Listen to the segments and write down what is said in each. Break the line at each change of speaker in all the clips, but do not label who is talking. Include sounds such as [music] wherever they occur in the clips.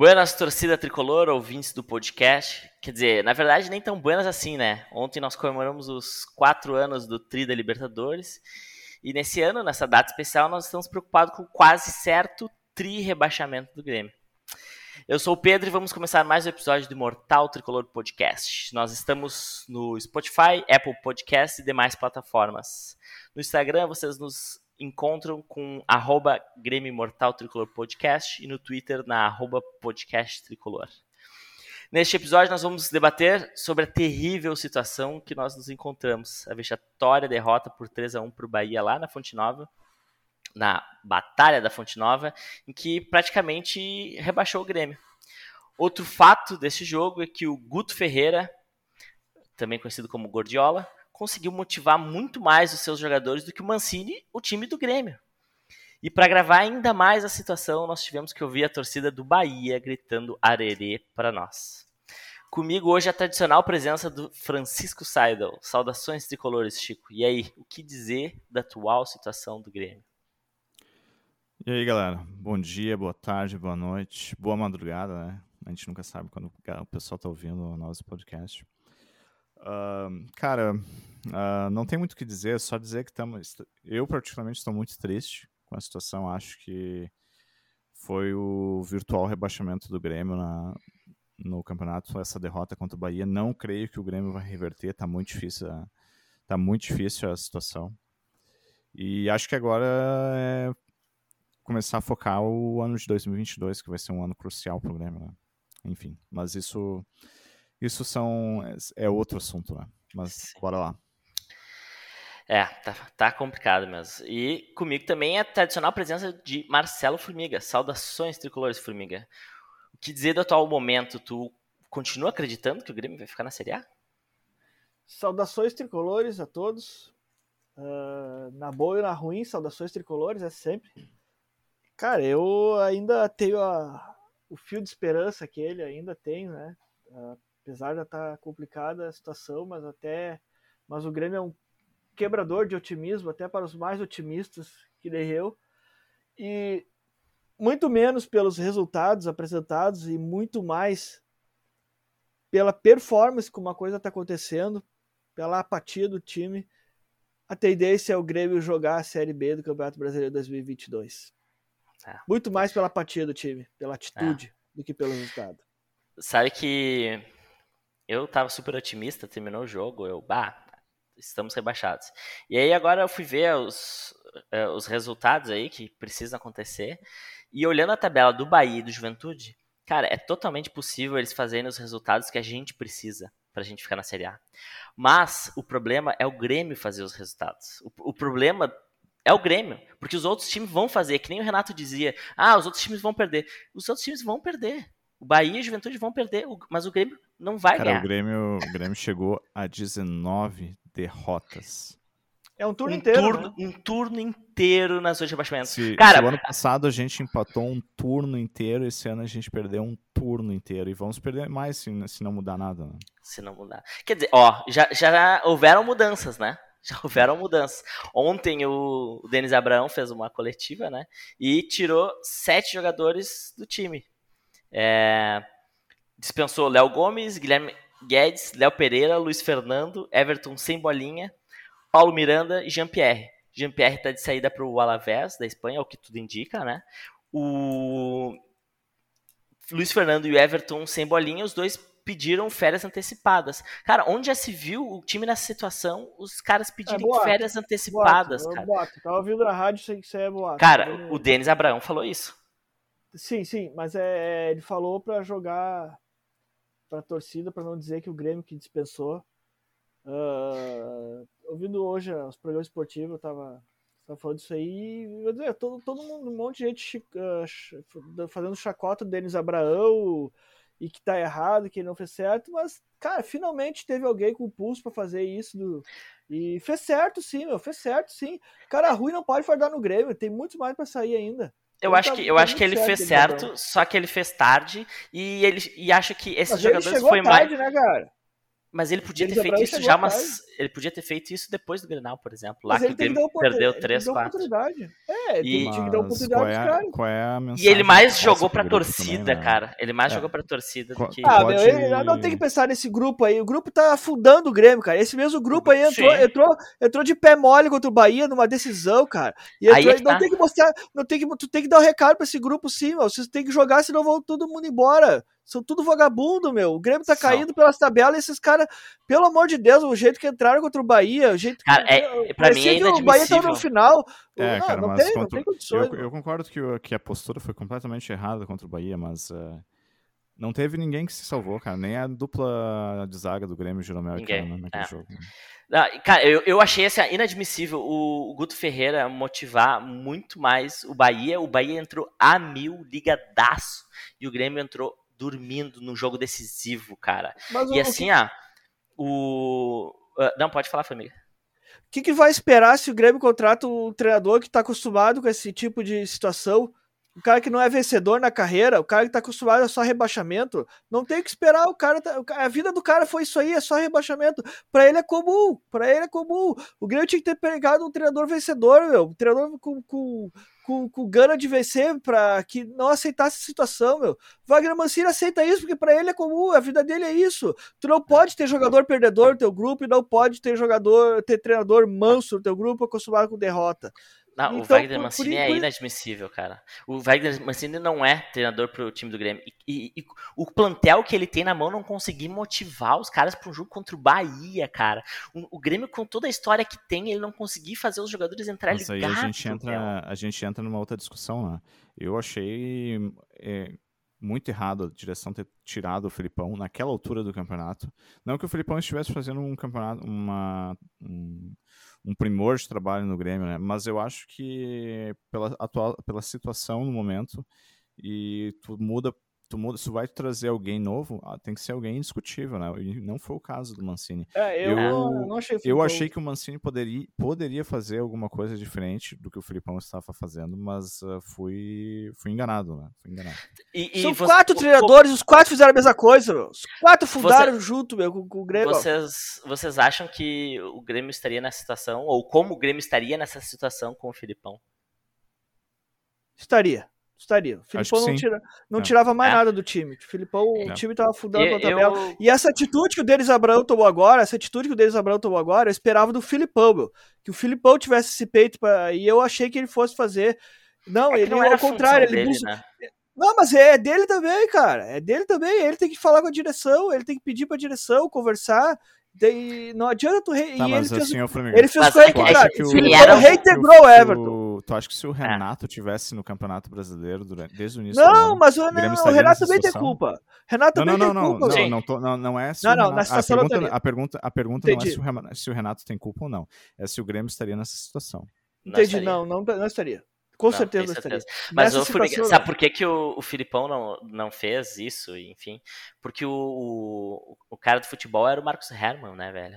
Buenas, torcida tricolor, ouvintes do podcast. Quer dizer, na verdade, nem tão buenas assim, né? Ontem nós comemoramos os quatro anos do Tri da Libertadores. E nesse ano, nessa data especial, nós estamos preocupados com quase certo tri rebaixamento do Grêmio. Eu sou o Pedro e vamos começar mais um episódio do Mortal Tricolor Podcast. Nós estamos no Spotify, Apple Podcast e demais plataformas. No Instagram vocês nos encontram com arroba Grêmio Mortal Tricolor Podcast e no Twitter na arroba podcast tricolor. Neste episódio nós vamos debater sobre a terrível situação que nós nos encontramos. A vexatória derrota por 3 a 1 para o Bahia lá na Fonte Nova, na Batalha da Fonte Nova, em que praticamente rebaixou o Grêmio. Outro fato desse jogo é que o Guto Ferreira, também conhecido como Gordiola, conseguiu motivar muito mais os seus jogadores do que o Mancini, o time do Grêmio. E para gravar ainda mais a situação, nós tivemos que ouvir a torcida do Bahia gritando arerê para nós. Comigo hoje a tradicional presença do Francisco Seidel. Saudações tricolores, Chico. E aí, o que dizer da atual situação do Grêmio?
E aí, galera. Bom dia, boa tarde, boa noite, boa madrugada, né? A gente nunca sabe quando o pessoal está ouvindo o nosso podcast. Cara, uh, não tem muito o que dizer, só dizer que estamos. Eu, particularmente, estou muito triste com a situação. Acho que foi o virtual rebaixamento do Grêmio na, no campeonato, essa derrota contra o Bahia. Não creio que o Grêmio vai reverter, tá muito difícil a, tá muito difícil a situação. E acho que agora é começar a focar o ano de 2022, que vai ser um ano crucial para o Grêmio, né? Enfim, mas isso isso são. É outro assunto, né? Mas Sim. bora lá.
É, tá, tá complicado mesmo. E comigo também é a tradicional presença de Marcelo Formiga. Saudações tricolores, Formiga. O que dizer do atual momento? Tu continua acreditando que o Grêmio vai ficar na Série A?
Saudações tricolores a todos. Uh, na boa e na ruim, saudações tricolores, é sempre. Cara, eu ainda tenho a, o fio de esperança que ele ainda tem, né? Uh, apesar de estar tá complicada a situação, mas até mas o Grêmio é um quebrador de otimismo até para os mais otimistas que nem eu. E muito menos pelos resultados apresentados e muito mais pela performance como a coisa está acontecendo, pela apatia do time. A tendência é o Grêmio jogar a Série B do Campeonato Brasileiro 2022. É. Muito mais pela apatia do time, pela atitude, é. do que pelo resultado.
Sabe que eu tava super otimista, terminou o jogo, eu, bah, estamos rebaixados. E aí agora eu fui ver os, uh, os resultados aí que precisam acontecer, e olhando a tabela do Bahia e do Juventude, cara, é totalmente possível eles fazerem os resultados que a gente precisa pra gente ficar na Série A. Mas o problema é o Grêmio fazer os resultados. O, o problema é o Grêmio, porque os outros times vão fazer, que nem o Renato dizia, ah, os outros times vão perder. Os outros times vão perder. O Bahia e a Juventude vão perder, mas o Grêmio não vai
Cara,
ganhar.
O Grêmio, o Grêmio chegou a 19 derrotas.
É um turno um inteiro.
Turno,
né?
Um turno inteiro nas suas rebaixamentos.
Se,
Cara,
se o ano passado a gente empatou um turno inteiro, esse ano a gente perdeu um turno inteiro. E vamos perder mais se, se não mudar nada. Né?
Se não mudar. Quer dizer, ó, já, já houveram mudanças, né? [laughs] Já houveram mudanças. Ontem o Denis Abraão fez uma coletiva, né? E tirou sete jogadores do time. É, dispensou Léo Gomes, Guilherme Guedes, Léo Pereira, Luiz Fernando, Everton sem bolinha, Paulo Miranda e Jean-Pierre. Jean-Pierre está de saída para o Alavés, da Espanha, é o que tudo indica, né? O Luiz Fernando e o Everton sem bolinha, os dois pediram férias antecipadas. Cara, onde já se viu o time nessa situação, os caras pedirem é, boato, férias antecipadas, boato, cara?
Boato. Tava ouvindo na rádio, sei que isso é boato.
Cara, o Denis Abraão falou isso.
Sim, sim, mas é, é ele falou para jogar para torcida, para não dizer que o Grêmio que dispensou. Uh, ouvindo hoje os programas esportivos, eu tava, tava falando disso aí, eu dizer, todo, todo mundo, um monte de gente uh, fazendo chacota do Denis Abraão e que tá errado, que ele não fez certo, mas, cara, finalmente teve alguém com pulso para fazer isso do, e fez certo sim, meu, fez certo sim. Cara, ruim não pode fardar no Grêmio, tem muito mais para sair ainda.
Eu acho, que, eu acho que ele certo, fez certo, ele só que ele fez tarde e ele e acho que esses Mas jogadores
ele
foi
tarde, mais. Né, cara?
Mas ele podia ter feito
Abraão
isso já,
atrás.
mas ele podia ter feito isso depois do Grenal, por exemplo. Lá
Mas
que
ele
o
tem
perdeu
ele tem que
3,
dar
4.
oportunidade. É, ele
E-
tinha que dar oportunidade
qual
pros
é,
caras.
qual é a
E
mensagem
ele
que
mais jogou pra torcida,
também, né?
cara. Ele mais
É.
jogou pra torcida do que.
Ah,
Pode-
meu, ele- não tem que pensar nesse grupo aí. O grupo tá afundando o Grêmio, cara. Esse mesmo grupo aí entrou,
Sim.
entrou, entrou de pé mole contra o Bahia numa decisão, cara. E
Aí
entrou-
é que
não
tá.
tem que mostrar, não tem que, tu tem que dar um recado pra esse grupo sim, meu. Vocês têm que jogar, senão vão todo mundo embora. São tudo vagabundo, meu. O Grêmio tá
São.
caindo pelas tabelas e esses caras, pelo amor de Deus, o jeito que entraram contra o Bahia, o jeito
Cara,
que.
é- pra mim é
que O Bahia tava
inadmissível.
no final.
É,
não,
cara,
não
mas
tem, não tem condições.
Eu, eu concordo que, o- que a postura foi completamente errada contra o Bahia, mas eh, não teve ninguém que se salvou, cara. Nem a dupla de zaga do Grêmio, Jeromel e Kahneman naquele
é.
jogo. né?
Não, cara, eu, eu achei assim, inadmissível o, o Guto Ferreira motivar muito mais o Bahia. O Bahia entrou a mil, ligadaço. E o Grêmio entrou dormindo no jogo decisivo, cara.
Mas
E assim, ah, o. ah, Não, pode falar, família.
O que, que vai esperar se o Grêmio contrata um treinador que está acostumado com esse tipo de situação? O cara que não é vencedor na carreira, o cara que está acostumado a só rebaixamento, não tem que esperar. O cara, tá- a vida do cara foi isso aí, é só rebaixamento. Para ele é comum, para ele é comum. O Grêmio tinha que ter pegado um treinador vencedor, meu, um treinador com, com, com, com gana de vencer para que não aceitasse a situação, meu. Wagner Mancini aceita isso porque para ele é comum, a vida dele é isso. Tu não pode ter jogador perdedor no teu grupo e não pode ter jogador, ter treinador manso no teu grupo acostumado com derrota.
Não, o
Então,
Wagner
por-
Mancini
por
é inadmissível, cara. O Wagner Mancini não é treinador pro time do Grêmio. E, e- e o plantel que ele tem na mão não conseguir motivar os caras para um jogo contra o Bahia, cara. O, o Grêmio, com toda a história que tem, ele não conseguir fazer os jogadores entrar
Mas aí
ligados.
a gente, entra, a gente entra numa outra discussão, né? Eu achei é, muito errado a direção ter tirado o Filipão naquela altura do campeonato. Não que o Filipão estivesse fazendo um campeonato, uma, um, um primor de trabalho no Grêmio, né? Mas eu acho que pela, atual, pela situação no momento e tu muda tu muda, se tu vai trazer alguém novo, ah, tem que ser alguém indiscutível, né? E não foi o caso do Mancini.
É, eu,
Eu-
não, achei
Eu achei que o Mancini poderia, poderia fazer alguma coisa diferente do que o Filipão estava fazendo, mas ah, fui, fui enganado, né? Fui enganado.
E, e
São
você-
quatro
o-
treinadores, os quatro fizeram a mesma coisa, meu. Os quatro fundaram junto, meu, com, com o Grêmio.
Vocês, vocês acham que o Grêmio estaria nessa situação, ou como o Grêmio estaria nessa situação com o Filipão?
Estaria. Estaria. O Filipão não, tira, não
É.
tirava mais
É.
nada do time. O Filipão, o
É.
time tava afundando
Eu-
na tabela.
eu-
E essa atitude que o Denis Abraão tomou agora, essa atitude que o Denis Abraão tomou agora, eu esperava do Filipão, meu. Que o Filipão tivesse esse peito pra... e eu achei que ele fosse fazer. Não,
É
ele
não era
ao contrário, ele
dele, né?
Não, mas é dele também, cara. É dele também. Ele tem que falar com a direção, ele tem que pedir pra direção, conversar. Daí não adianta tu. Re...
Tá,
e ele fez,
assim, Flamengo,
ele fez
Mas
coisa
é que-
contrária.
é que
O
o-
Filipão
era o-
reintegrou o.
Tu acha que se o
É.
Renato tivesse no Campeonato Brasileiro durante, desde o início
Não,
do ano,
mas o, não, o Renato também tem culpa. Renato
Não,
também
não, não,
tem
não,
culpa.
não, não, tô- não, não é se
Não,
o
não,
Renato,
na
a
situação não
pergunta, a pergunta, a pergunta não é se o, Renato, se o Renato tem culpa ou não, é se o Grêmio estaria nessa situação.
Entendi,
estaria.
não, não, não estaria. Com
Não,
certeza estaria.
Mas
Nessa
o Furiga,
situação,
sabe por que, que o, o Filipão não, não fez isso, enfim? Porque o, o, o cara do futebol era o Marcos Herman, né, velho?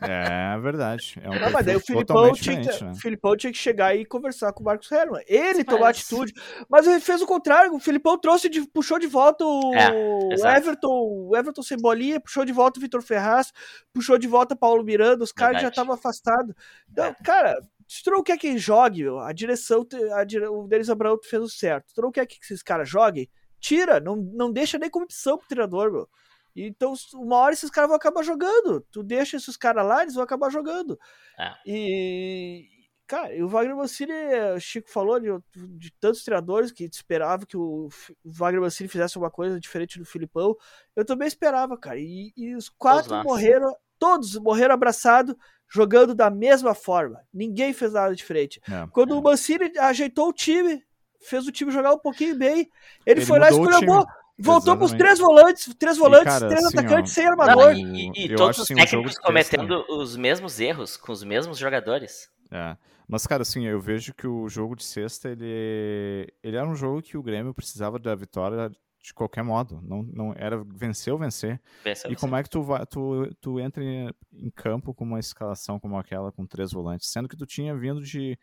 É verdade. É um
Não, mas daí o Filipão tinha, que,
né?
o Filipão tinha que chegar e conversar com o Marcos Herman. Ele
Mas-
tomou atitude, mas ele fez o contrário. O Filipão trouxe de, puxou de volta o,
É, exato.
Everton, o Everton Cebolinha, puxou de volta o Vitor Ferraz, puxou de volta Paulo Miranda, os caras já estavam afastados. Então,
É.
cara, se tu não quer que jogue, a direção, a dire- o Denis Abraão fez o certo. Se tu não quer que esses caras joguem, tira, não, não deixa nem como opção pro treinador, meu. Então, uma hora esses caras vão acabar jogando. Tu deixa esses caras lá, eles vão acabar jogando.
É.
E, cara, e o Wagner Mancini, o Chico falou de, de tantos treinadores que esperava que o, o Wagner Mancini fizesse uma coisa diferente do Filipão. Eu também esperava, cara. E, e os quatro morreram, todos morreram abraçados, jogando da mesma forma. Ninguém fez nada diferente.
É.
Quando o Mancini ajeitou o time, fez o time jogar um pouquinho bem, ele,
Ele
foi lá e
time.
Voltou com os três volantes, três volantes,
cara,
três
assim,
atacantes
ó,
sem
Não,
armador.
e, e- e
eu
todos
acho,
os
assim, um
técnicos cometendo os mesmos erros, com os mesmos jogadores.
É. Mas, cara, assim, eu vejo que o jogo de sexta, ele, ele era um jogo que o Grêmio precisava da vitória de qualquer modo. Não, não era vencer ou vencer.
Pensa
E
você.
como é que tu, vai, tu, tu entra em, em campo com uma escalação como aquela, com três volantes? Sendo que tu tinha vindo de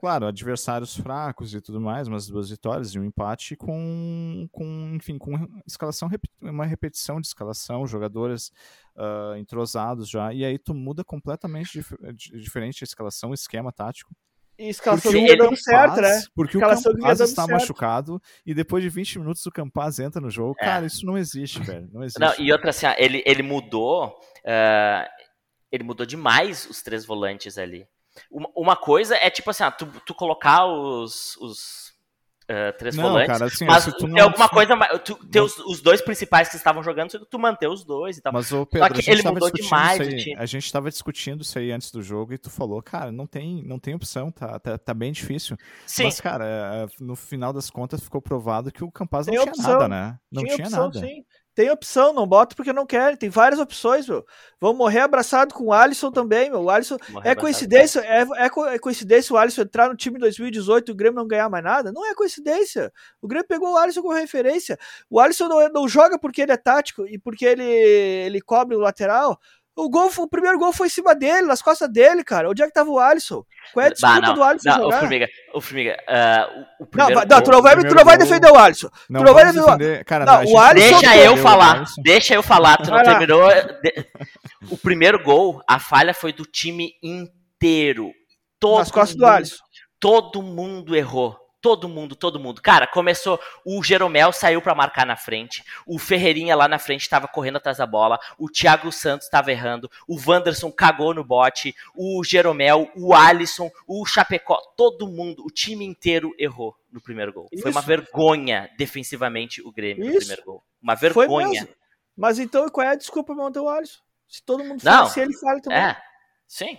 Claro, adversários fracos e tudo mais, mas duas vitórias e um empate com, com enfim, com escalação, uma repetição de escalação, jogadores uh, entrosados já, e aí tu muda completamente dif diferente a escalação, o esquema tático.
E escalação vinha dando certo, né?
Porque o Campaz está certo. machucado e depois de 20 minutos o Campaz entra no jogo. É. Cara, isso não existe, velho. Não existe. Não,
e outra assim, ele, ele mudou. Uh, ele mudou demais os três volantes ali. Uma, uma coisa é tipo assim, ah, tu, tu colocar os, os uh, três não, volantes, cara, assim, mas tu tem alguma coisa, tu, os, os, dois principais que estavam jogando, tu manter os dois e tal.
Mas o Pedro, Só que ele mudou demais A gente estava discutindo isso aí antes do jogo e tu falou, cara, não tem, não tem opção, tá, tá, tá bem difícil. Sim. Mas, cara, é, no final das contas ficou provado que o Campaz não tinha opção. nada, né? Não tinha, tinha opção, nada. Sim.
Tem opção, não bota porque não quer. Tem várias opções, meu. Vão morrer abraçado com o Alisson também, meu. O Alisson morrer é coincidência, é, é, é, coincidência o Alisson entrar no time em 2018 e o Grêmio não ganhar mais nada? Não é coincidência. O Grêmio pegou o Alisson como referência. O Alisson não, não joga porque ele é tático e porque ele, ele cobre o lateral. O, gol, o primeiro gol foi em cima dele, nas costas dele, cara. Onde é que tava o Alisson? Qual é a desculpa
bah,
do Alisson
não,
jogar?
O Formiga, o Formiga uh, o, primeiro
não, não, tu não vai, tu não vai defender o Alisson. Não, tu não vai defender, defender.
Cara, não,
o Alisson deixa eu falar, deixa eu falar. Tu não terminou. o primeiro gol, a falha foi do time inteiro. Todo
nas costas
mundo,
do Alisson.
Todo mundo errou. Todo mundo, todo mundo. Cara, começou. O Jeromel saiu para marcar na frente. O Ferreirinha lá na frente estava correndo atrás da bola. O Thiago Santos estava errando. O Wanderson cagou no bote. O Jeromel, o Alisson, o Chapecó. Todo mundo, o time inteiro errou no primeiro gol. Isso. Foi uma vergonha defensivamente o Grêmio Isso. no primeiro gol. Uma vergonha.
Mas então qual é a desculpa para manter o Alisson? Se todo mundo fala, se ele fala também.
É, sim.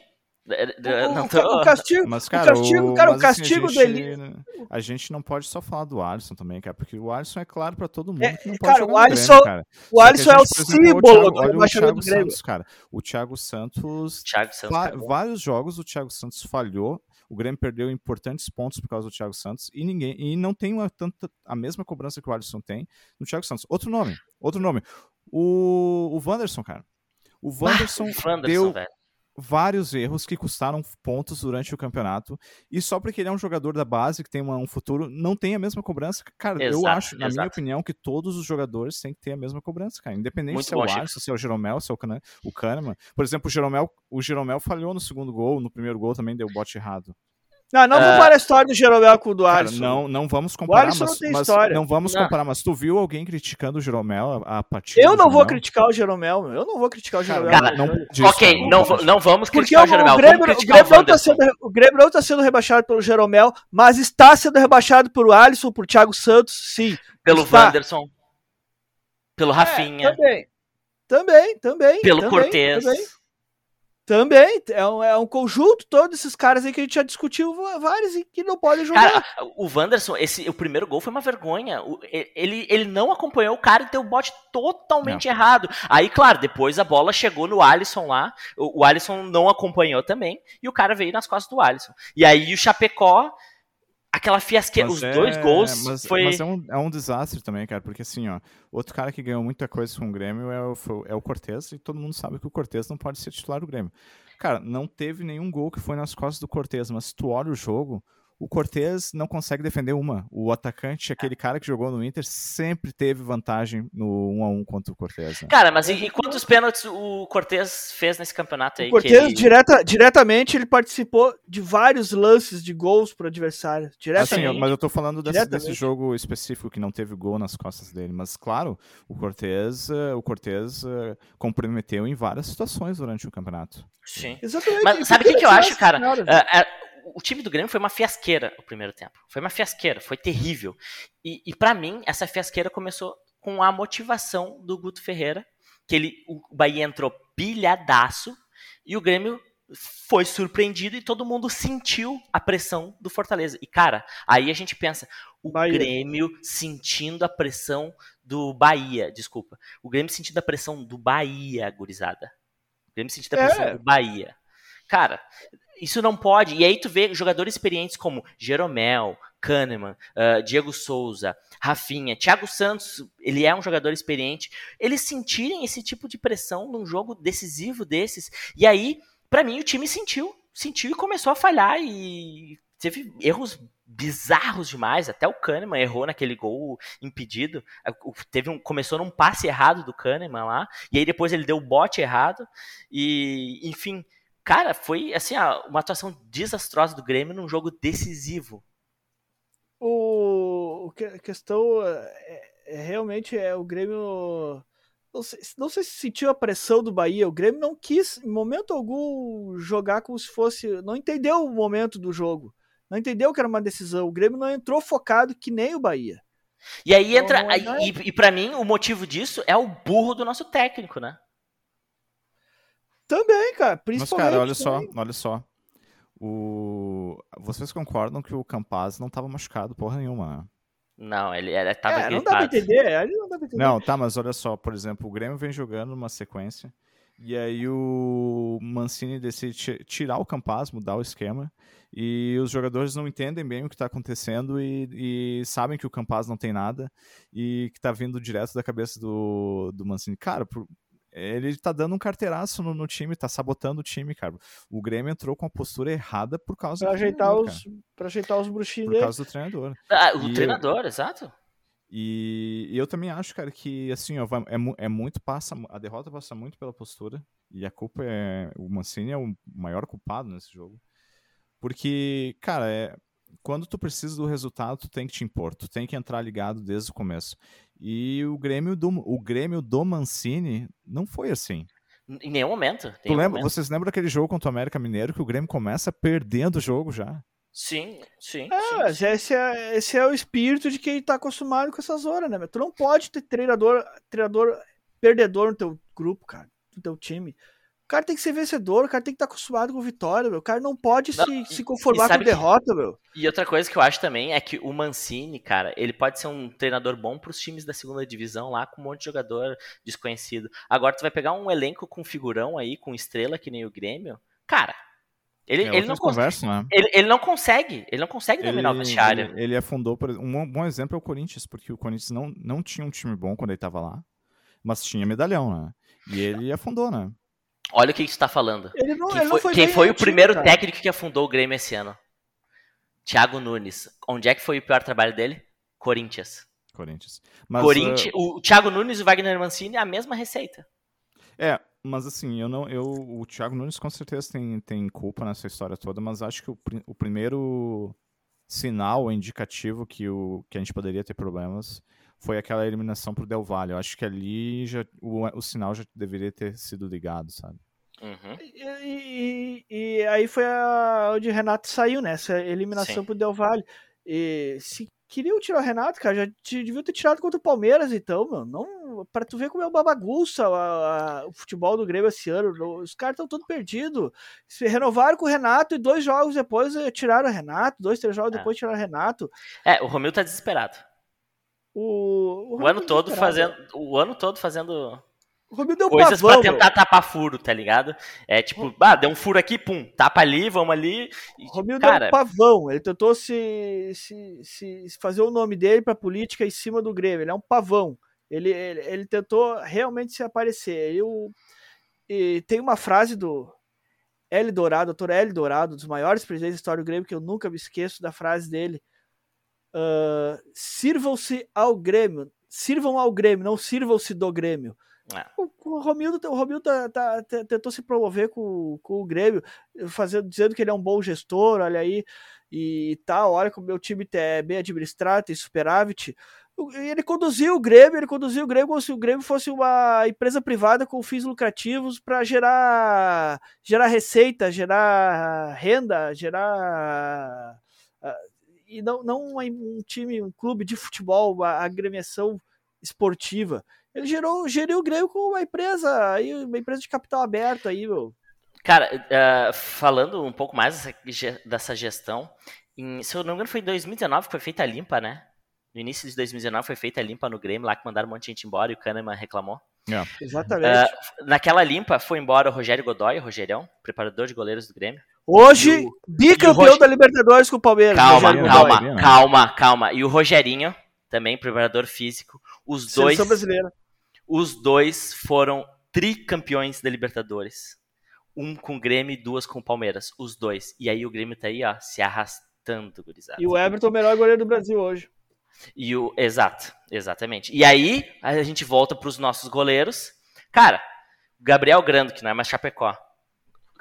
O, tô... o, castigo, mas, cara, o castigo, cara, o assim, castigo assim, dele.
A gente não pode só falar do Alisson também, cara, porque o Alisson é claro para todo mundo
é,
que não
pode cara, o Alisson, Grêmio, cara. O Alisson é o símbolo do
olha o Thiago Santos, cara. O Thiago Santos,
Thiago Santos
vários jogos o Thiago Santos falhou. O Grêmio perdeu importantes pontos por causa do Thiago Santos e ninguém e não tem uma, tanta a mesma cobrança que o Alisson tem no Thiago Santos. Outro nome, outro nome. O, o Wanderson, cara. O Wanderson, ah, o Wanderson deu velho vários erros que custaram pontos durante o campeonato. E só porque ele é um jogador da base, que tem uma, um futuro, não tem a mesma cobrança. Cara, exato, eu acho, na exato. minha opinião, que todos os jogadores têm que ter a mesma cobrança, cara. Independente Muito se é o Alisson, se é o Jeromel, se é o, Can o Kahneman. Por exemplo, o Jeromel, o Jeromel falhou no segundo gol, no primeiro gol também deu bote errado.
Não, não uh, compara a história do Jeromel com o do Alisson.
Cara, não, não vamos comparar,
mas,
não,
tem mas história.
não vamos não. comparar, mas tu viu alguém criticando o Jeromel a, a
partida? Eu não vou criticar o Jeromel, meu. eu não vou criticar o Jeromel.
Cara, não, ok, não, não vamos criticar Porque o Jeromel,
o Grêmio, o Grêmio, o, não tá sendo, o Grêmio não está sendo rebaixado pelo Jeromel, mas está sendo rebaixado por Alisson, por Thiago Santos, sim.
Pelo está. Wanderson, pelo Rafinha.
É, também, também, também.
Pelo
também,
Cortez. Também.
Também, é um, é um conjunto, todos esses caras aí que a gente já discutiu vários e que não podem jogar.
Cara, o Wanderson, esse, o primeiro gol foi uma vergonha. O, ele, ele não acompanhou o cara e deu o bote totalmente não. errado. Aí, claro, depois a bola chegou no Alisson lá, o, o Alisson não acompanhou também, e o cara veio nas costas do Alisson. E aí o Chapecó aquela fiasqueira, os é, dois gols
mas,
foi...
Mas é um, é um desastre também, cara, porque assim, ó, outro cara que ganhou muita coisa com o Grêmio é o, é o Cortez, e todo mundo sabe que o Cortez não pode ser titular do Grêmio. Cara, não teve nenhum gol que foi nas costas do Cortez, mas se tu olha o jogo, o Cortez não consegue defender uma. O atacante, aquele cara que jogou no Inter, sempre teve vantagem no 1 a 1 contra o Cortez. Né?
Cara, mas e, e, quantos pênaltis o Cortez fez nesse campeonato aí?
O Cortez, ele... direta, diretamente, ele participou de vários lances de gols pro adversário. Diretamente.
Assim, mas eu tô falando desse, desse, jogo específico que não teve gol nas costas dele. Mas, claro, o Cortez, uh, o Cortez uh, comprometeu em várias situações durante o campeonato.
Sim. Exatamente. Mas sabe o que, que eu acho, cara? Uh, o time do Grêmio foi uma fiasqueira o primeiro tempo. Foi uma fiasqueira, foi terrível. E, e para mim, essa fiasqueira começou com a motivação do Guto Ferreira, que ele, o Bahia entrou pilhadaço e o Grêmio foi surpreendido e todo mundo sentiu a pressão do Fortaleza. E cara, aí a gente pensa, o Bahia. Grêmio sentindo a pressão do Bahia, desculpa. O Grêmio sentindo a pressão do Bahia, gurizada. O Grêmio sentindo a pressão é. do Bahia. Cara, isso não pode. E aí tu vê jogadores experientes como Jeromel, Kahneman, uh, Diego Souza, Rafinha, Thiago Santos, ele é um jogador experiente. Eles sentirem esse tipo de pressão num jogo decisivo desses. E aí, para mim, o time sentiu. Sentiu e começou a falhar e teve erros bizarros demais. Até o Kahneman errou naquele gol impedido. Teve um, começou num passe errado do Kahneman lá, e aí depois ele deu o bote errado. E, enfim, cara, foi assim, uma atuação desastrosa do Grêmio num jogo decisivo.
O, a questão é, é, realmente é o Grêmio. Não sei, não sei, se sentiu a pressão do Bahia. O Grêmio não quis, em momento algum, jogar como se fosse. Não entendeu o momento do jogo. Não entendeu que era uma decisão. O Grêmio não entrou focado que nem o Bahia.
E aí entra. Então. E, e para mim, o motivo disso é o burro do nosso técnico, né?
Também, cara. Principalmente. Mas, cara,
olha só, olha só. O... Vocês concordam que o Campaz não estava machucado porra nenhuma?
Não, ele era, tava é,
não dá pra entender, não dá pra entender.
Não, tá, mas olha só, por exemplo, o Grêmio vem jogando uma sequência e aí o Mancini decide tirar o Campaz, mudar o esquema e os jogadores não entendem bem o que está acontecendo e, e, sabem que o Campaz não tem nada e que está vindo direto da cabeça do, do Mancini. Cara, por, ele tá dando um carteiraço no, no, time, tá sabotando o time, cara. O Grêmio entrou com a postura errada por causa
pra do ajeitar treinador, os Pra ajeitar os bruxinhos
Por causa do treinador.
Ah, o e treinador, eu, exato.
E, e, eu também acho, cara, que assim, ó, é, é muito passa, a derrota passa muito pela postura e a culpa é o Mancini é o maior culpado nesse jogo. Porque, cara, é, quando tu precisa do resultado, tu tem que te impor, tu tem que entrar ligado desde o começo. E o Grêmio do, o Grêmio do Mancini não foi assim.
Em nenhum momento.
Tu lembra, momento. Vocês lembram daquele jogo contra o América Mineiro que o Grêmio começa perdendo o jogo já?
Sim, sim.
É,
sim.
Esse, é, esse é o espírito de quem tá acostumado com essas horas, né? Tu não pode ter treinador, treinador perdedor no teu grupo, cara, no teu time cara tem que ser vencedor, o cara tem que estar tá acostumado com vitória, meu. O cara não pode não, se, e, se conformar com derrota, que... meu.
E outra coisa que eu acho também é que o Mancini, cara, ele pode ser um treinador bom para os times da segunda divisão lá, com um monte de jogador desconhecido. Agora tu vai pegar um elenco com figurão aí, com estrela que nem o Grêmio. Cara, ele, é, ele, não conversa, né? ele, ele, não consegue, ele não consegue dominar ele, o vestiário.
Ele, ele afundou, por um bom exemplo é o Corinthians, porque o Corinthians não, não tinha um time bom quando ele estava lá, mas tinha medalhão, né? E ele afundou, né?
Olha o que você está falando. Ele não, quem ele foi, foi, quem foi o primeiro cara. técnico que afundou o Grêmio esse ano? Thiago Nunes. Onde é que foi o pior trabalho dele? Corinthians.
Corinthians.
Mas, Corinthians uh... O Thiago Nunes e o Wagner Mancini a mesma receita.
É, mas assim, eu não, eu, o Thiago Nunes com certeza tem, tem culpa nessa história toda, mas acho que o, o primeiro sinal indicativo que, o, que a gente poderia ter problemas foi aquela eliminação pro Del Valle. Eu acho que ali já, o, o sinal já deveria ter sido ligado, sabe?
Uhum. E, e, e, aí foi a, onde o Renato saiu, né? Essa eliminação Sim. pro Del Valle. E se queriam tirar o Renato, cara, já deviam ter tirado contra o Palmeiras, então, meu. Não, pra tu ver como é uma bagunça a, a, o futebol do Grêmio esse ano. Os caras estão todos perdidos. Se renovaram com o Renato e dois jogos depois tiraram o Renato, dois, três jogos é. depois tiraram o Renato.
É, o Romil tá desesperado.
O,
o, o ano todo fazendo. O ano todo fazendo. Coisas
pavão,
pra tentar meu. tapar furo, tá ligado? É tipo, ah, deu um furo aqui, pum, tapa ali, vamos ali.
E, o Romil cara... deu um pavão. Ele tentou se, se, se, fazer o nome dele pra política em cima do Grêmio. Ele é um pavão. Ele, ele, ele tentou realmente se aparecer. Eu, e tem uma frase do L Dourado, doutor L Dourado, dos maiores presidentes da história do Grêmio, que eu nunca me esqueço da frase dele Uh, sirvam-se ao Grêmio. Sirvam ao Grêmio, não sirvam-se do Grêmio. É. O, o Romildo, o Romildo tá, tá, tá, tentou se promover com, com o Grêmio, fazendo, dizendo que ele é um bom gestor, olha aí, e tal, olha como meu time é bem administrado, tem superávit. Ele conduziu o Grêmio, ele conduziu o Grêmio como se o Grêmio fosse uma empresa privada com fins lucrativos para gerar, gerar receita, gerar renda, gerar e não, não um time, um clube de futebol, a agremiação esportiva. Ele gerou, geriu o Grêmio com uma empresa, aí, uma empresa de capital aberto aí, meu.
Cara, uh, falando um pouco mais dessa gestão, em, se eu não me engano foi em 2019 que foi feita a limpa, né? No início de 2019 foi feita a limpa no Grêmio, lá que mandaram um monte de gente embora e o Kahneman reclamou.
Yeah. Exatamente.
Uh, naquela limpa foi embora o Rogério Godoy, o Rogerião, preparador de goleiros do Grêmio.
Hoje, o, bicampeão da Libertadores com o Palmeiras.
Calma, calma, calma, calma. E o Rogerinho, também preparador físico. Os dois.
brasileira.
Os dois foram tricampeões da Libertadores. Um com o Grêmio e duas com o Palmeiras. Os dois. E aí o Grêmio tá aí, ó, se arrastando tanto, gurizada.
E o Everton é o melhor goleiro do Brasil hoje.
E o, exato, exatamente. E aí, a gente volta para os nossos goleiros. Cara, Gabriel Grando, que não é mais Chapecó.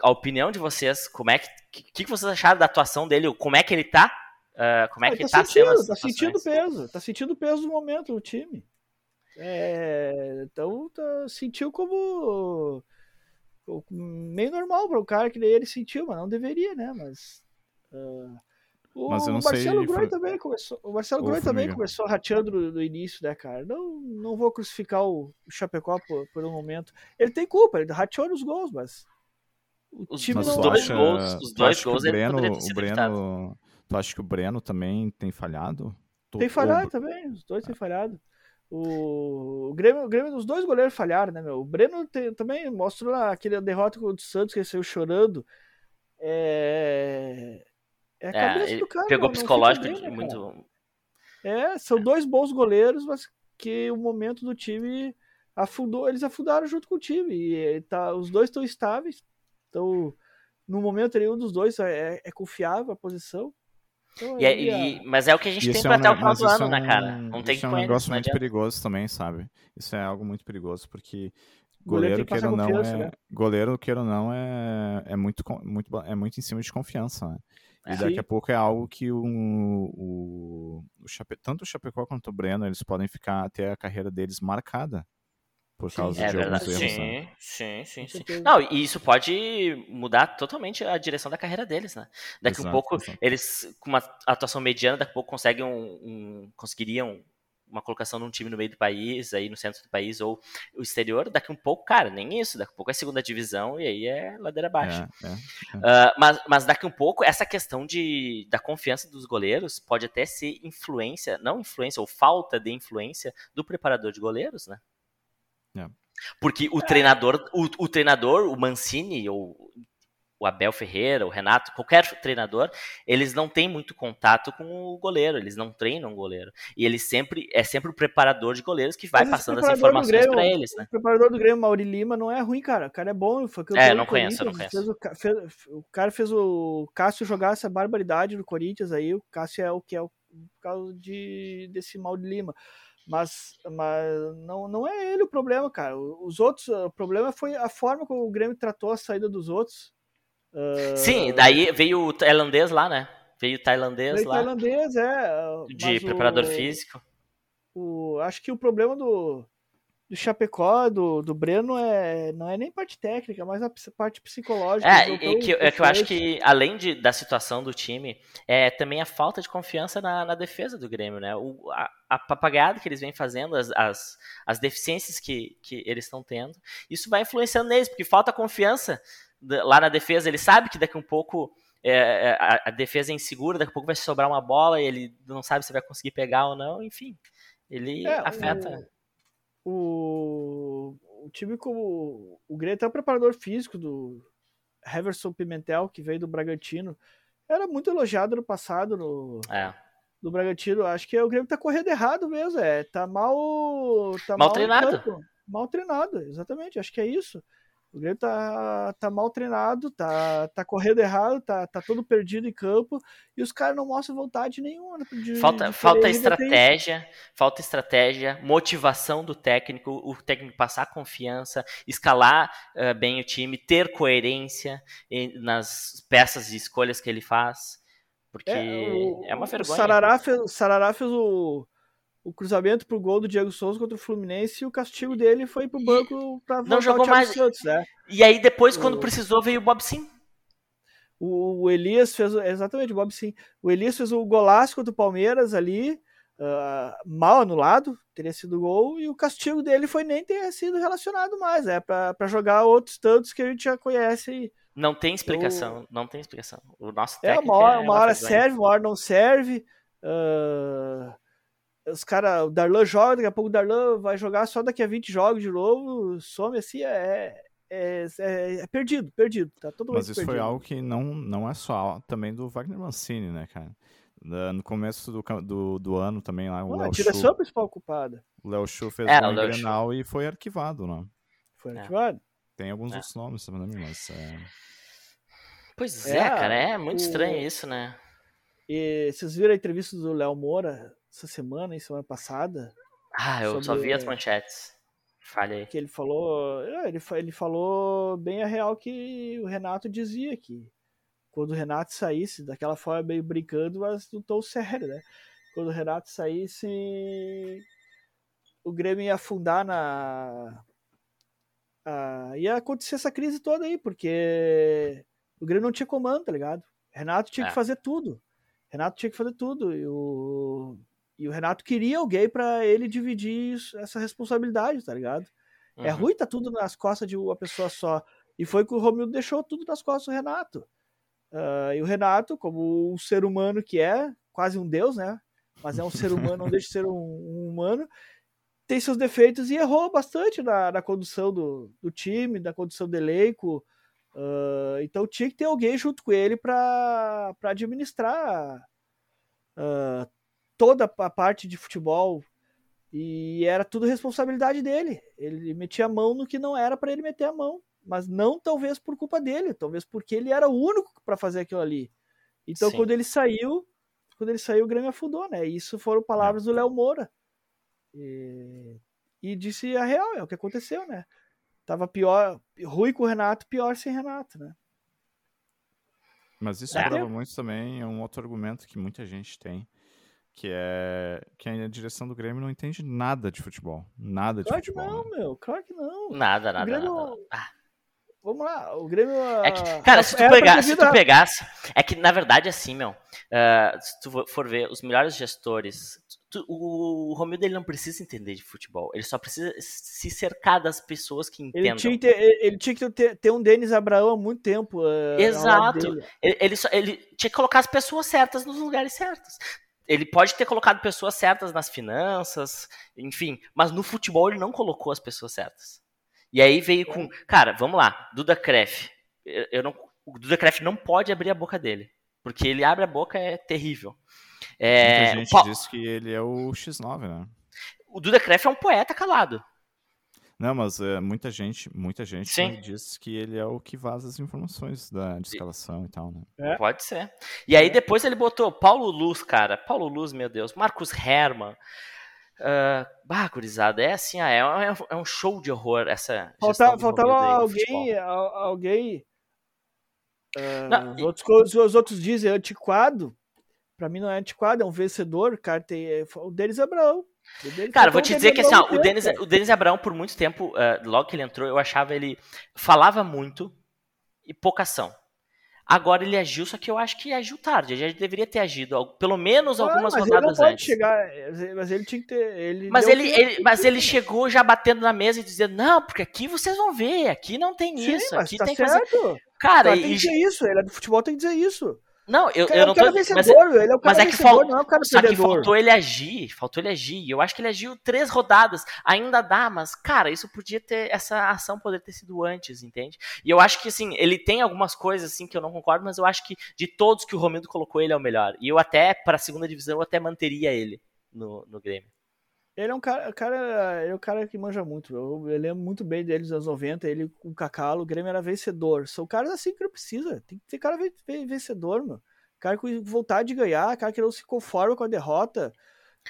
A opinião de vocês, como é que, que, que vocês acharam da atuação dele? Como é que ele tá? Uh, como é
Ah,
que
ele
tá,
tá sentindo,
sendo
tá sentindo peso, tá sentindo peso do momento do time. É, então tá, sentiu como como meio normal para o cara que daí ele sentiu, mas não deveria, né? Mas ah, o
Mas
Marcelo Groi
Fran-
também começou, o Marcelo
Ô,
Groi também começou rateando no, no início, né, cara? Não, não vou crucificar o, o Chapecó por, por um momento. Ele tem culpa, ele rateou nos gols, mas o
Os-
time
Mas
não
os
tu
dois
acha,
gols- os
tu
dois
acha que
gols
o
ele
Breno,
poderia ter
o Breno, tu acha que o Breno também tem falhado?
Tem falhado também, os dois têm falhado. O, o Grêmio, o Grêmio, os dois goleiros falharam, né, meu? O Breno tem- também mostrou lá aquele derrota contra o Santos que ele saiu chorando. É. É a
É,
cabeça do cara.
pegou psicológico
bem, né,
muito.
É, são dois bons goleiros, mas que o momento do time afundou, eles afundaram junto com o time. E tá, os dois estão estáveis. Então, no momento ali, um dos dois é, é confiável a posição. Então,
E, é-
aí,
e- mas é o que a gente tem pra
é um
até o final do
isso
ano,
é
né, cara?
um-
Não tem
isso
que
é um negócio
não
muito perigoso também, sabe? Isso é algo muito perigoso, porque
Goleiro
queira ou não, é,
né?
goleiro, queira ou não, é, é, muito, muito, é muito em cima de confiança, né? E
É.
daqui a pouco é algo que o, o, o Chape, tanto o Chapecó quanto o Breno, eles podem ficar até a carreira deles marcada por
Sim,
causa
É
de alguns
verdade.
erros, né?
Sim, sim, sim, sim.
certeza.
Não, e isso pode mudar totalmente a direção da carreira deles, né? Daqui a
Exato,
pouco,
exato.
eles, com uma atuação mediana, daqui a pouco conseguem um, um- conseguiriam uma colocação num time no meio do país, aí no centro do país, ou o exterior, daqui a um pouco, cara, nem isso, daqui a pouco é segunda divisão e aí é ladeira abaixo.
É, é.
Ah, mas, mas daqui um pouco, essa questão de, da confiança dos goleiros pode até ser influência, não influência, ou falta de influência do preparador de goleiros, né?
É.
Porque o treinador, o, o treinador, o Mancini, ou o Abel Ferreira, o Renato, qualquer treinador, eles não têm muito contato com o goleiro, eles não treinam o goleiro. E ele sempre é sempre o preparador de goleiros que vai
Mas
passando as informações para eles, né?
O preparador do Grêmio, Mauri Lima, não é ruim, cara. O cara é bom. Foi que eu
É, não conheço, não conheço.
fez o fez- o cara fez o Cássio jogar essa barbaridade no Corinthians aí. O Cássio é o que é o, por causa de, desse Mauri Lima. Mas, mas não, não é ele problema, cara. Os outros, o problema foi a forma como o Grêmio tratou a saída dos outros. Ah,
Sim, daí veio o tailandês lá, né? Veio o tailandês
Meio
lá,
tailandês, é.
de preparador
o-
físico.
o, acho que o problema do, do Chapecó, do, do Breno, é, não é nem parte técnica, mas a parte psicológica.
É, e
tão
que, é que eu acho que, além de, da situação do time, é também a falta de confiança na, na defesa do Grêmio, né? O, a, a papagaiada que eles vêm fazendo, as, as, as deficiências que, que eles estão tendo, isso vai influenciando neles, porque falta confiança lá na defesa. Ele sabe que daqui a um pouco é, é, a, a defesa é insegura, daqui a pouco vai sobrar uma bola e ele não sabe se vai conseguir pegar ou não, enfim. Ele
É,
afeta.
O, o time como. O Grêmio, até o preparador físico do Heverson Pimentel, que veio do Bragantino, era muito elogiado no passado no,
É.
do Bragantino. Acho que o Grêmio tá correndo errado mesmo. É, tá mal. Tá
Mal
em
treinado.
Mal treinado, exatamente. Acho que é isso. O Grêmio tá, tá mal treinado, tá, tá correndo errado, tá, tá todo perdido em campo e os caras não mostram vontade nenhuma de,
Falta,
de
falta estratégia, falta estratégia, motivação do técnico, o técnico passar confiança, escalar eh, bem o time, ter coerência nas peças e escolhas que ele faz, porque é,
o-
uma
O
vergonha.
Sarará fez, o Sarará fez o, o cruzamento pro gol do Diego Souza contra o Fluminense e o castigo dele foi pro banco pra voltar
jogou
o Thiago
mais.
Santos, né?
E aí depois, quando
O-
precisou, veio o Bob Sim.
O, o Elias fez, o- exatamente, o Bob sim. O Elias fez o golaço contra o Palmeiras ali, ah, mal anulado, teria sido gol, e o castigo dele foi nem ter sido relacionado mais, é pra, pra jogar outros tantos que a gente já conhece.
Não tem explicação, não tem explicação. O nosso
É,
técnico
uma hora,
é
uma hora serve, uma hora não serve. ah, os caras, o Darlan joga, daqui a pouco o Darlan vai jogar só daqui a 20 jogos de novo, some assim, é, é, é, é perdido, perdido, tá todo
Mas isso foi
perdido.
algo que não, não é só também do Wagner Mancini, né, cara? Da- No começo do, do, do ano também lá, o Léo
direção é
Chu,
a principal culpada.
o Léo Chu fez
É, Chu.
Grenal e foi arquivado, né?
Foi
É.
ativado.
Tem alguns
É.
outros nomes também, mas... É...
Pois
É,
é, cara, é muito
o-
estranho isso, né?
E vocês viram a entrevista do Léo Moura essa semana e semana passada?
Ah, eu só vi as manchetes. Falhei.
Que ele falou. é, Ele, ele falou bem a real que o Renato dizia que quando o Renato saísse, daquela forma meio brincando, mas não tão sério, né? Quando o Renato saísse, o Grêmio ia afundar na. Ah, ia acontecer essa crise toda aí, porque o Grêmio não tinha comando, tá ligado? Renato tinha
É.
que fazer tudo. Renato tinha que fazer tudo. E o, e o Renato queria alguém pra ele dividir essa responsabilidade, tá ligado? É
Uhum.
ruim tá tudo nas costas de uma pessoa só. E foi que o Romildo deixou tudo nas costas do Renato. Ah, e o Renato, como um ser humano que é, quase um deus, né? Mas é um ser [laughs] humano, não deixa de ser um, um humano, tem seus defeitos e errou bastante na, na condução do, do time, na condução do elenco. Ah, então tinha que ter alguém junto com ele para administrar ah, toda a parte de futebol e era tudo responsabilidade dele. Ele metia a mão no que não era para ele meter a mão, mas não talvez por culpa dele, talvez porque ele era o único para fazer aquilo ali. Então
Sim.
quando ele saiu, quando ele saiu o Grêmio afundou, né? E Isso foram palavras do Léo Moura. E, e disse a real, é o que aconteceu, né? Tava pior, ruim com o Renato, pior sem Renato, né?
Mas isso
É.
prova muito também é um outro argumento que muita gente tem, que é que a direção do Grêmio não entende nada de futebol. Nada de
Claro que
futebol.
não,
né?
meu, claro que não.
Nada, nada,
Grêmio-
nada. Ah,
Vamos lá, o Grêmio.
É que,
ah,
cara, se tu, pegar, se tu pegasse. É que, na verdade, assim, meu. ah, se tu for ver os melhores gestores. tu- o Romildo ele não precisa entender de futebol. Ele só precisa se cercar das pessoas que
Ele
entendam.
tinha, que ter, ele tinha que ter, ter um Denis Abraão há muito tempo. lado
Exato. Ele, ele, só- ele tinha que colocar as pessoas certas nos lugares certos. Ele pode ter colocado pessoas certas nas finanças, enfim, mas no futebol ele não colocou as pessoas certas. E aí veio com, cara, vamos lá, Duda Kreff. Eu, não, o Duda Kreff não pode abrir a boca dele, porque ele abre a boca é terrível. É,
Muita gente
Pa-
diz que ele é o X9, né?
o Duda Kreff é um poeta calado.
Não, mas é, muita gente, muita gente
Sim.
diz que ele é o que vaza as informações da, de escalação e tal, né?
É.
Pode ser. E aí depois ele botou Paulo Luz, cara. Paulo Luz, meu Deus. Marcos Herman. Uh, bah, gurizada, é assim, ah, é, um- é um show de horror essa
Falta- faltava alguém. alguém ah,
Não,
os,
e-
outros, os outros dizem antiquado. Pra mim não é antiquado, é um vencedor. Cara, tem, é, o Denis Abraão.
Cara, vou te dizer que assim, ó, o Denis, o Denis Abraão, por muito tempo, uh, logo que ele entrou, eu achava ele. falava muito e pouca ação. Agora ele agiu, só que eu acho que agiu tarde. Ele já deveria ter agido, pelo menos
Ah,
algumas
mas ele não
rodadas
pode
antes.
chegar. Mas ele tinha que ter. Ele
Mas ele,
tempo,
ele- mas ele chegou já batendo na mesa e dizendo: Não, porque aqui vocês vão ver, aqui não tem
Sim,
isso, aqui
tá
tem que fazer.
certo.
Cara,
Cara,
e,
tem que dizer isso. Ele é do futebol, tem que dizer isso.
Não, eu,
Cara,
eu
é
não tô. Mas,
vencedor, meu, ele é um cara
mas é que
vencedor,
fal-
não é um cara
Só que faltou ele agir, faltou ele agir. Eu acho que ele agiu três rodadas, ainda dá, mas, cara, isso podia ter, essa ação poderia ter sido antes, entende? E eu acho que, assim, ele tem algumas coisas, assim, que eu não concordo, mas eu acho que de todos que o Romildo colocou, ele é o melhor. E eu até, pra segunda divisão, eu até manteria ele no, no Grêmio.
Ele é um cara, cara, ele é um cara que manja muito. Eu, eu lembro muito bem dele nos anos 90. Ele o Cacalo, o Grêmio era vencedor. São caras assim que não precisa. Tem que ter cara ve- ve- vencedor. Cara com vontade de ganhar, cara que não se conforma com a derrota.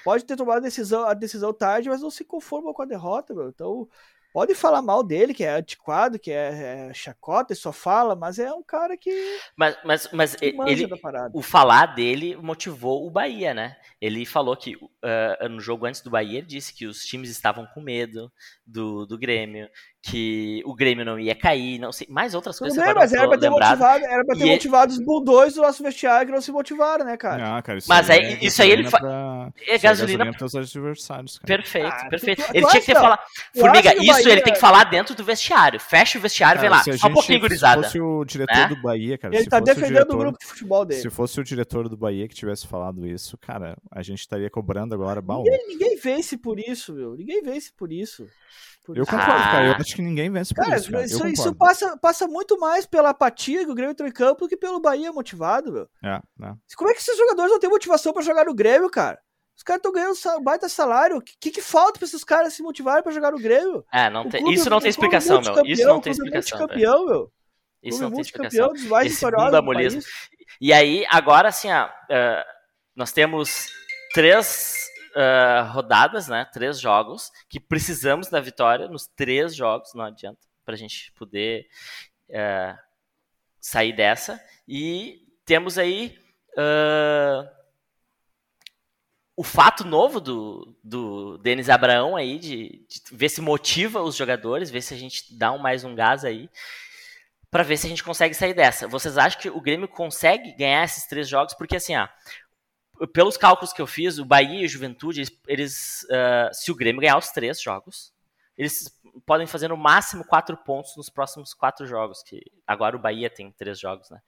Pode ter tomado a decisão, a decisão tarde, mas não se conforma com a derrota. Então, pode falar mal dele, que é antiquado, que é, é chacota e só fala, mas é um cara que,
Mas, mas, mas ele, o falar dele motivou o Bahia, né? Ele falou que uh, no jogo antes do Bahia, ele disse que os times estavam com medo do, do Grêmio, que o Grêmio não ia cair, não sei, mais outras
Tudo
coisas
bem, mas era pra ter
lembrado.
motivado, era pra ter
E ele-
motivado os bundões do nosso vestiário que não se motivaram, né, cara?
Ah, cara, isso
Mas aí-
é
isso aí ele
gasolina
fa-
pra-
É
isso
gasolina
para os adversários, cara.
Perfeito,
Ah,
perfeito.
tu- tu
ele tinha que ter falado. Formiga, isso
Bahia-
ele tem que falar dentro do vestiário. Fecha o vestiário, vem
Cara,
lá.
se a
Só um pouquinho, gurizada.
Se fosse o diretor
Né?
do Bahia, cara,
Ele tá
o
defendendo
diretor,
o grupo de futebol dele.
Se fosse o diretor do Bahia que tivesse falado isso, cara, a gente estaria cobrando agora baú.
Ninguém, ninguém vence por isso, meu. Ninguém vence por isso.
Eu concordo, cara. Eu
Ah.
Acho que ninguém vence por
Cara,
isso, cara.
Isso, isso passa, passa muito mais pela apatia que o Grêmio entrou em campo do que pelo Bahia motivado, meu.
É, né?
Como é que esses jogadores não têm motivação pra jogar no Grêmio, cara? Os caras estão ganhando sa- baita salário. O que, que falta pra esses caras se motivarem pra jogar no Grêmio?
É, não tem-
clube-
isso não tem
o clube
explicação, meu. Isso
multicampeão,
não tem explicação.
multicampeão, meu.
Isso não tem explicação.
dos mais
Esse
do
bundamolismo.
país.
E aí, agora assim, ó, uh, nós temos três uh, rodadas, né? Três jogos que precisamos da vitória nos três jogos, não adianta, pra gente poder uh, sair dessa. E temos aí o fato novo do, do Denis Abraão aí, de, de, ver se motiva os jogadores, ver se a gente dá um, mais um gás aí, para ver se a gente consegue sair dessa. Vocês acham que o Grêmio consegue ganhar esses três jogos? Porque assim, ó, pelos cálculos que eu fiz, o Bahia e o Juventude, eles, eles uh, se o Grêmio ganhar os três jogos, eles podem fazer no máximo quatro pontos nos próximos quatro jogos, que agora o Bahia tem três jogos, né?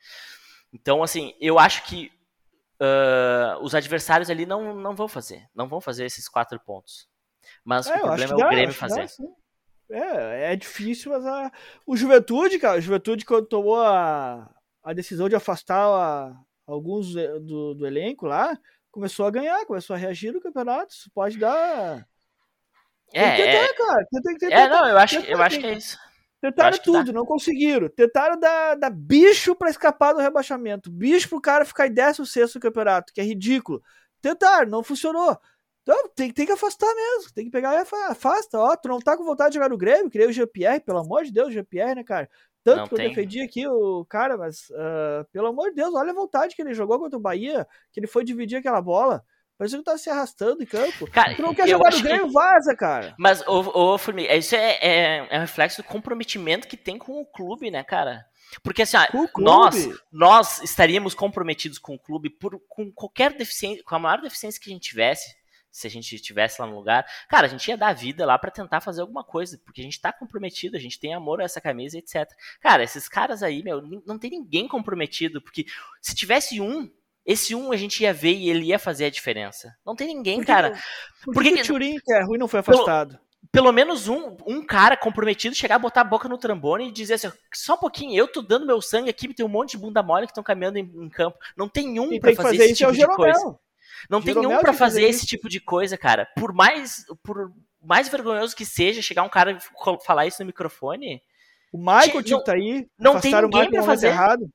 Então, assim, eu acho que uh, os adversários ali não, não vão fazer. Não vão fazer esses quatro pontos. Mas é, o problema é
dá,
o Grêmio fazer.
Dá, é, é difícil, mas a, o Juventude, cara, o Juventude quando tomou a, a decisão de afastar a, alguns do, do elenco lá, começou a ganhar, começou a reagir no campeonato. Isso pode dar.
É, tem que tentar, é... cara. Tem, tem, é, não, eu acho, eu acho que é isso.
Tentaram tudo, não conseguiram. Tentaram dar, dar bicho para escapar do rebaixamento. Bicho pro cara ficar em 16 no campeonato, que é ridículo. Tentaram, não funcionou. Então tem, tem que afastar mesmo. Tem que pegar e afasta. Ó, tu não tá com vontade de jogar no Grêmio? Queria o GPR, pelo amor de Deus, GPR, né, cara? Tanto não que tem. eu defendi aqui o cara, mas uh, pelo amor de Deus, olha a vontade que ele jogou contra o Bahia, que ele foi dividir aquela bola. Parecia que tava se arrastando em campo.
Cara,
tu não quer jogar no Grêmio, que... vaza, cara.
Mas, ô, ô Formiga, isso é, é, é um reflexo do comprometimento que tem com o clube, né, cara? Porque assim, nós, nós estaríamos comprometidos com o clube por, com qualquer deficiência, com a maior deficiência que a gente tivesse, se a gente estivesse lá no lugar, cara, a gente ia dar vida lá para tentar fazer alguma coisa, porque a gente tá comprometido, a gente tem amor a essa camisa, etc. Cara, esses caras aí, meu, não tem ninguém comprometido, porque se tivesse um, esse um a gente ia ver e ele ia fazer a diferença. Não tem ninguém,
por
que, cara.
Por que, que o Turin, que é ruim, não foi afastado?
Pelo, pelo menos um, um cara comprometido chegar a botar a boca no trambone e dizer assim: só um pouquinho, eu tô dando meu sangue aqui, tem um monte de bunda mole que estão caminhando em, em, campo. Não tem um para fazer, fazer, esse tipo é de coisa. Não tem nenhum para fazer, fazer esse tipo de coisa, cara. Por mais, por mais vergonhoso que seja chegar um cara e falar isso no microfone.
O Michael tinha que tá aí.
Não tem ninguém para fazer.
Errado.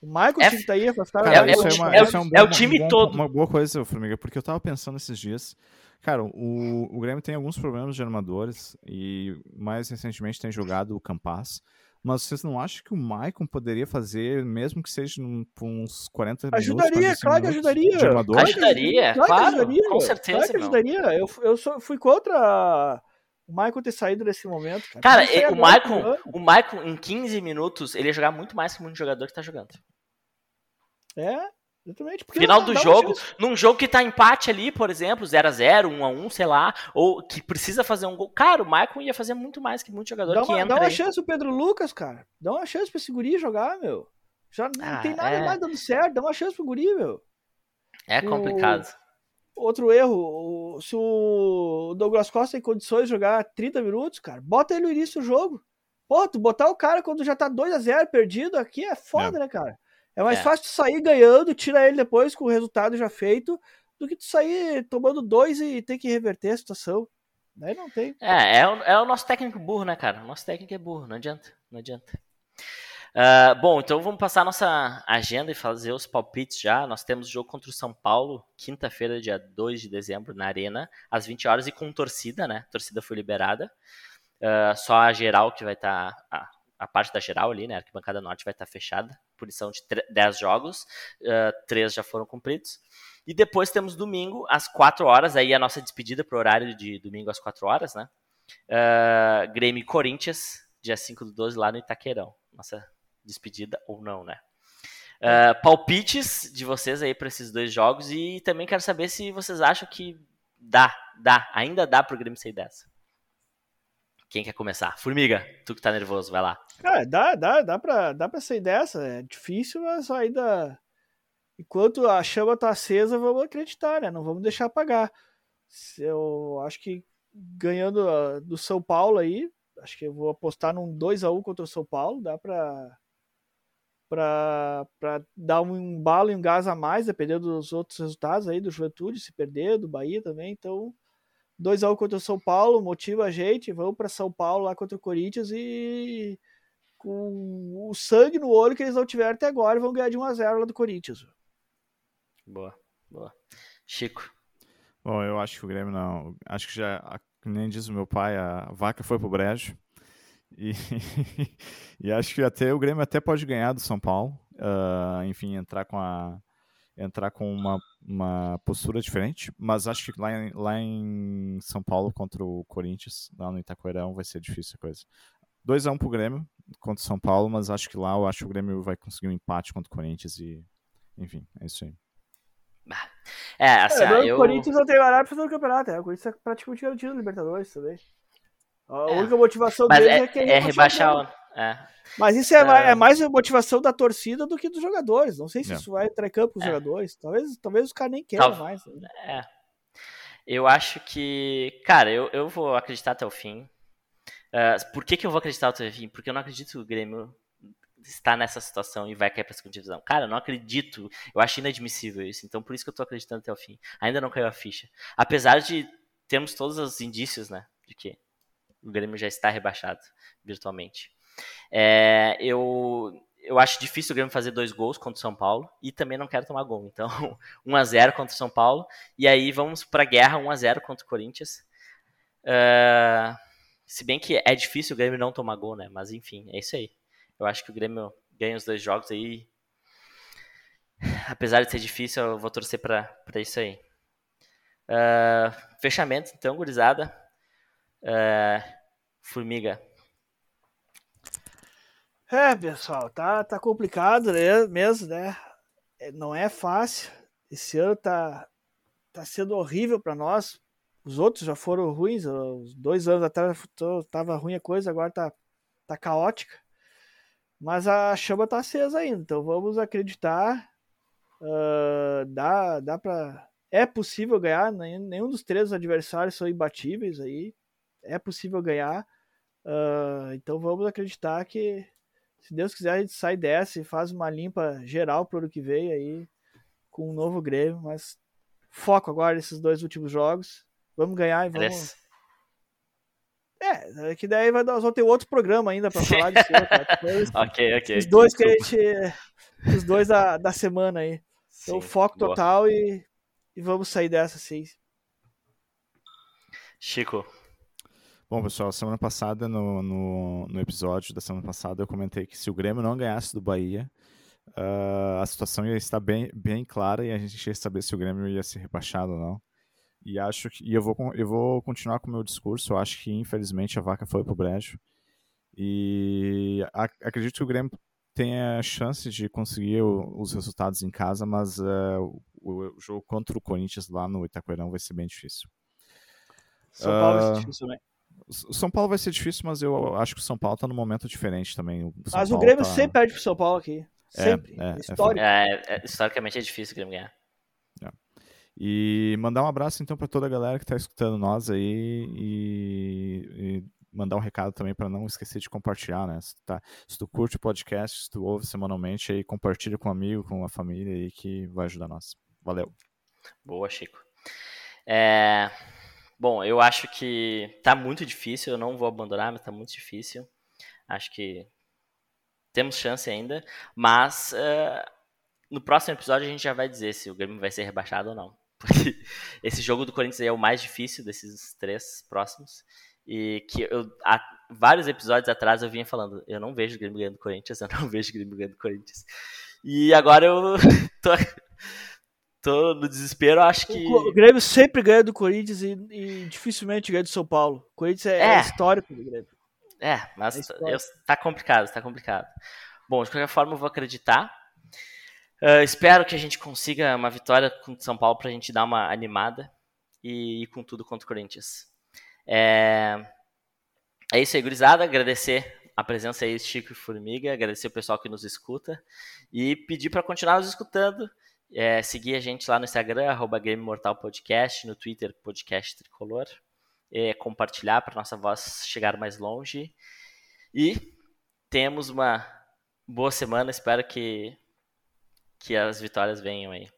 O Michael é, tinha tá aí afastado.
É, é, é, uma, é, um é, o time
bom,
todo.
Uma boa coisa, Formiga, porque eu tava pensando esses dias. Cara, o, o Grêmio tem alguns problemas de armadores e mais recentemente tem jogado o Campas. Mas vocês não acham que o Maicon poderia fazer, mesmo que seja num, por uns 40
ajudaria,
minutos?
Claro que ajudaria,
claro que ajudaria. Ajudaria, claro, claro ajudaria, com certeza.
Claro que ajudaria. Eu, eu só fui contra o Michael ter saído nesse momento. Cara,
cara o, Michael, o Michael, em 15 minutos, ele ia jogar muito mais que muito jogador que tá jogando.
É, exatamente.
Final do jogo, num jogo que tá empate ali, por exemplo, 0x0, 1x1, sei lá, ou que precisa fazer um gol. Cara, o Michael ia fazer muito mais que muito jogador
dá
que
uma,
entra.
Dá uma
aí.
chance o Pedro Lucas, cara. Dá uma chance pra esse guri jogar, meu. Já não ah, tem nada é... mais dando certo, dá uma chance pro guri, meu.
É complicado.
O... Outro erro, se o Douglas Costa tem condições de jogar 30 minutos, cara, bota ele no início do jogo. Pô, tu botar o cara quando já tá 2 a 0 perdido aqui é foda, é. né, cara? É mais é. fácil tu sair ganhando, tira ele depois com o resultado já feito, do que tu sair tomando dois e ter que reverter a situação. Daí não tem.
É, é o, é o nosso técnico burro, né, cara? O nosso técnico é burro, não adianta, não adianta. Uh, bom, então vamos passar a nossa agenda e fazer os palpites já. Nós temos jogo contra o São Paulo, quinta-feira, dia 2 de dezembro, na Arena, às 20 horas e com torcida, né? A torcida foi liberada. Uh, só a geral que vai estar. Tá, a parte da geral ali, né? A arquibancada norte vai estar fechada, punição de 10 jogos, uh, 3 já foram cumpridos. E depois temos domingo, às 4 horas, aí a nossa despedida para o horário de domingo às 4 horas, né? Uh, Grêmio e Corinthians, dia 5 do 12, lá no Itaquerão. Nossa despedida ou não, né? Uh, palpites de vocês aí para esses dois jogos e também quero saber se vocês acham que dá, dá, ainda dá para o Grêmio sair dessa. Quem quer começar? Formiga, tu que tá nervoso, vai lá.
Cara, dá, dá, dá pra, dá pra sair dessa. É difícil, mas ainda. Enquanto a chama tá acesa, vamos acreditar, né? Não vamos deixar apagar. Eu acho que ganhando do São Paulo aí, acho que eu vou apostar num 2 a 1 contra o São Paulo, dá pra, pra, pra dar um balo e um gás a mais, dependendo dos outros resultados aí do Juventude, se perder, do Bahia também, então 2x1 contra o São Paulo, motiva a gente, vamos para São Paulo lá contra o Corinthians e com o sangue no olho que eles não tiveram até agora vão ganhar de 1x0 lá do Corinthians.
Boa, boa. Chico.
Bom, eu acho que o Grêmio não. Acho que já, nem diz o meu pai, a vaca foi pro brejo. E, [laughs] e acho que até o Grêmio até pode ganhar do São Paulo. Uh, enfim, entrar com a entrar com uma, uma postura diferente, mas acho que lá em, lá em São Paulo contra o Corinthians, lá no Itaquerão, vai ser difícil a coisa. 2x1 um pro Grêmio contra o São Paulo, mas acho que lá eu acho que o Grêmio vai conseguir um empate contra o Corinthians e enfim, é isso aí.
É, assim,
é,
eu...
O Corinthians não tem horário pra fazer o campeonato, é. O Corinthians é praticamente garantido no Libertadores também. A é. única motivação
mas
deles
é,
é, que
é rebaixar o... É.
Mas isso é, é, é, mais a motivação da torcida do que dos jogadores. Não sei se
É.
isso vai entrar em campo com os
É.
jogadores. Talvez, talvez os caras nem queiram
Tal-
mais. né?
É. Eu acho que. Cara, eu, eu vou acreditar até o fim. Ah, por que, que eu vou acreditar até o fim? Porque eu não acredito que o Grêmio está nessa situação e vai cair para a segunda divisão. Cara, eu não acredito. Eu acho inadmissível isso. Então por isso que eu tô acreditando até o fim. Ainda não caiu a ficha. Apesar de termos todos os indícios, né? De que o Grêmio já está rebaixado virtualmente. É, eu, eu acho difícil o Grêmio fazer dois gols contra o São Paulo e também não quero tomar gol. Então, [laughs] 1x0 contra o São Paulo. E aí vamos pra guerra 1x0 contra o Corinthians. Ah, se bem que é difícil o Grêmio não tomar gol, né? Mas enfim, é isso aí. Eu acho que o Grêmio ganha os dois jogos aí. Apesar de ser difícil, eu vou torcer pra isso aí. Ah, fechamento, então, gurizada. Ah, Formiga.
É, pessoal, tá, tá complicado né, mesmo, né? É, Não é fácil. Esse ano tá, tá sendo horrível para nós. Os outros já foram ruins. Os dois anos atrás tava ruim a coisa, agora tá, tá caótica. Mas a chama tá acesa ainda, então vamos acreditar. Ah, dá, dá pra. É possível ganhar, nem- nenhum dos três adversários são imbatíveis aí. É possível ganhar. Ah, então vamos acreditar que se Deus quiser, a gente sai dessa e faz uma limpa geral pro ano que vem aí, com um novo Grêmio, mas foco agora nesses dois últimos jogos. Vamos ganhar e vamos. É, é que daí vai, nós vamos ter outro programa ainda pra falar disso. [laughs] Depois,
Ok, ok.
Os dois que a gente. Os dois da, da semana aí. Então,
Sim,
foco
boa.
total e, e vamos sair dessa sim.
Chico.
Bom, pessoal, semana passada, no, no, no episódio da semana passada, eu comentei que se o Grêmio não ganhasse do Bahia, ah, a situação ia estar bem, bem clara e a gente ia saber se o Grêmio ia ser rebaixado ou não. E acho que e eu vou, eu vou continuar com o meu discurso. Eu acho que, infelizmente, a vaca foi pro brejo. E a- acredito que o Grêmio tenha chance de conseguir o- os resultados em casa, mas ah, o, o jogo contra o Corinthians lá no Itaquerão vai ser bem difícil.
São Paulo vai
Ah,
ser difícil também.
O São Paulo vai ser difícil, mas eu acho que o São Paulo tá num momento diferente também. O
Mas o
Paulo
Grêmio
tá-
sempre perde pro São Paulo aqui.
É,
Sempre.
é, é
Histórico.
É, é, historicamente é difícil o Grêmio ganhar.
E mandar um abraço então para toda a galera que tá escutando nós aí e, e mandar um recado também para não esquecer de compartilhar, né? Se tu, tá, se tu curte o podcast, se tu ouve semanalmente aí, compartilha com um amigo, com a família aí que vai ajudar nós. Valeu.
Boa, Chico. É, Bom, eu acho que tá muito difícil, eu não vou abandonar, mas tá muito difícil. Acho que temos chance ainda, mas é, no próximo episódio a gente já vai dizer se o Grêmio vai ser rebaixado ou não. [laughs] Porque esse jogo do Corinthians aí é o mais difícil desses três próximos. E que eu, há vários episódios atrás eu vinha falando, eu não vejo o Grêmio ganhando do Corinthians, [laughs] eu não vejo o Grêmio ganhando do Corinthians. E agora eu [laughs] tô, tô no desespero, acho que.
O Grêmio sempre ganha do Corinthians e, e dificilmente ganha do São Paulo. O Corinthians é,
É.
é histórico do Grêmio.
É, mas
É
tá, eu- tá complicado, tá complicado. Bom, de qualquer forma, eu vou acreditar. Ah, espero que a gente consiga uma vitória contra o São Paulo pra gente dar uma animada e ir com tudo contra o Corinthians. É, é isso aí, gurizada. Agradecer a presença aí, Chico e Formiga. Agradecer o pessoal que nos escuta. E pedir para continuar nos escutando. É, seguir a gente lá no Instagram, arroba Game Mortal Podcast, no Twitter, Podcast Tricolor. É, compartilhar para nossa voz chegar mais longe. E temos uma boa semana. Espero que, que as vitórias venham aí.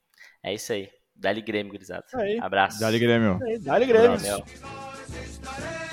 É isso aí. Dali Grêmio, gurizada.
Aí.
Abraço.
Dali Grêmio.
Dá-lhe Grêmio.
Estarei